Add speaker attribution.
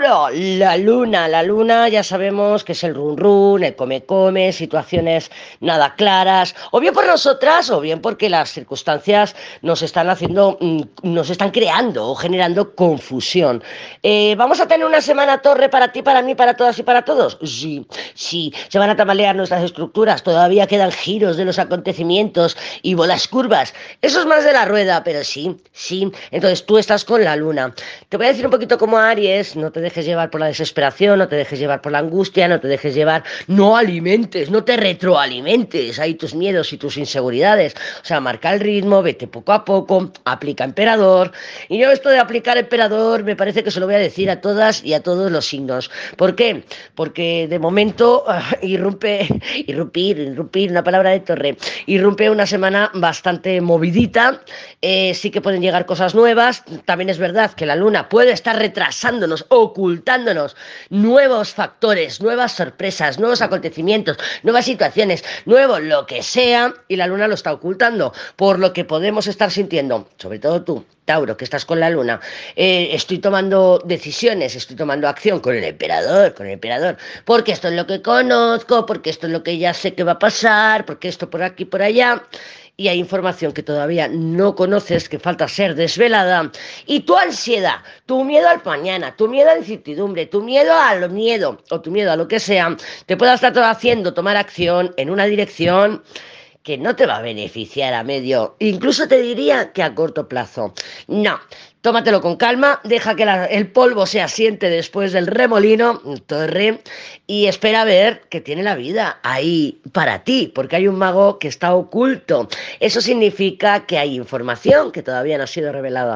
Speaker 1: La luna, la luna ya sabemos que es el run run, el come come, situaciones nada claras, o bien por nosotras o bien porque las circunstancias nos están haciendo, mm, nos están creando o generando confusión. Eh, ¿Vamos a tener una semana torre para ti, para mí, para todas y para todos? Sí, sí, se van a tambalear nuestras estructuras, todavía quedan giros de los acontecimientos y bolas curvas. Eso es más de la rueda, pero sí, sí. Entonces tú estás con la luna. Te voy a decir un poquito como Aries, no te dejes llevar por la desesperación, no te dejes llevar por la angustia, no te dejes llevar, no alimentes, no te retroalimentes ahí tus miedos y tus inseguridades. O sea, marca el ritmo, vete poco a poco, aplica emperador. Y yo esto de aplicar emperador me parece que se lo voy a decir a todas y a todos los signos. ¿Por qué? Porque de momento irrumpe, irrumpir, irrumpir, una palabra de torre, irrumpe una semana bastante movidita. Eh, sí que pueden llegar cosas nuevas. También es verdad que la luna puede estar retrasándonos ocultándonos nuevos factores, nuevas sorpresas, nuevos acontecimientos, nuevas situaciones, nuevo lo que sea, y la luna lo está ocultando, por lo que podemos estar sintiendo, sobre todo tú, Tauro, que estás con la luna, eh, estoy tomando decisiones, estoy tomando acción con el emperador, con el emperador, porque esto es lo que conozco, porque esto es lo que ya sé que va a pasar, porque esto por aquí, por allá y hay información que todavía no conoces, que falta ser desvelada, y tu ansiedad, tu miedo al mañana, tu miedo a la incertidumbre, tu miedo al miedo o tu miedo a lo que sea, te pueda estar haciendo tomar acción en una dirección que no te va a beneficiar a medio, incluso te diría que a corto plazo. No, tómatelo con calma, deja que el polvo se asiente después del remolino, torre, y espera a ver que tiene la vida ahí para ti, porque hay un mago que está oculto. Eso significa que hay información que todavía no ha sido revelada.